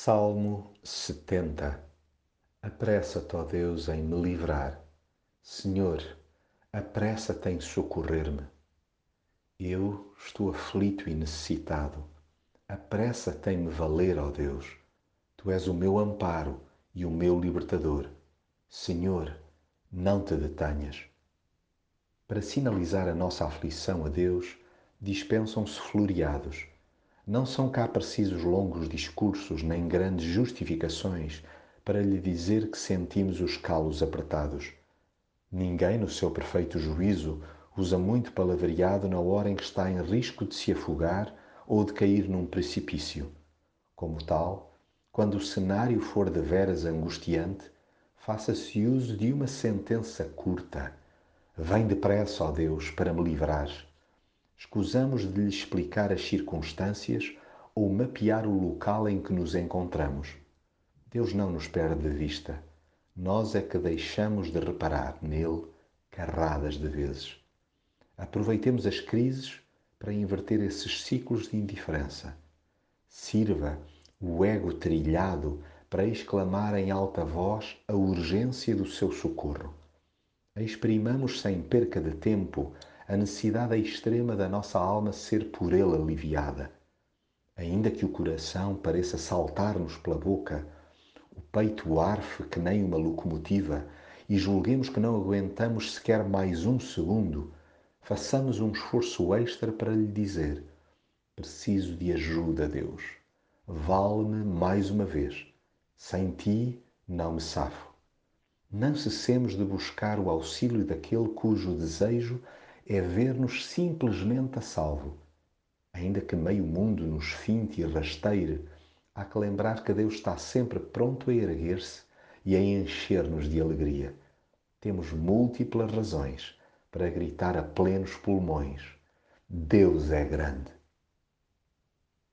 Salmo 70 Apressa-te, ó Deus, em me livrar. Senhor, apressa-te em socorrer-me. Eu estou aflito e necessitado. Apressa-te em me valer, ó Deus. Tu és o meu amparo e o meu libertador. Senhor, não te detenhas. Para sinalizar a nossa aflição a Deus, dispensam-se floreados não são cá precisos longos discursos nem grandes justificações para lhe dizer que sentimos os calos apertados. Ninguém, no seu perfeito juízo, usa muito palavreado na hora em que está em risco de se afogar ou de cair num precipício. Como tal, quando o cenário for de veras angustiante, faça-se uso de uma sentença curta. Vem depressa, ó Deus, para me livrar escusamos de lhe explicar as circunstâncias ou mapear o local em que nos encontramos. Deus não nos perde de vista. Nós é que deixamos de reparar nele carradas de vezes. Aproveitemos as crises para inverter esses ciclos de indiferença. Sirva o ego trilhado para exclamar em alta voz a urgência do seu socorro. Exprimamos sem perca de tempo a necessidade extrema da nossa alma ser por ele aliviada. Ainda que o coração pareça saltar-nos pela boca, o peito arfe que nem uma locomotiva e julguemos que não aguentamos sequer mais um segundo, façamos um esforço extra para lhe dizer: Preciso de ajuda, Deus. Vale-me mais uma vez. Sem ti não me safo. Não cessemos de buscar o auxílio daquele cujo desejo é ver-nos simplesmente a salvo. Ainda que meio mundo nos finte e rasteire, há que lembrar que Deus está sempre pronto a erguer-se e a encher-nos de alegria. Temos múltiplas razões para gritar a plenos pulmões: Deus é grande.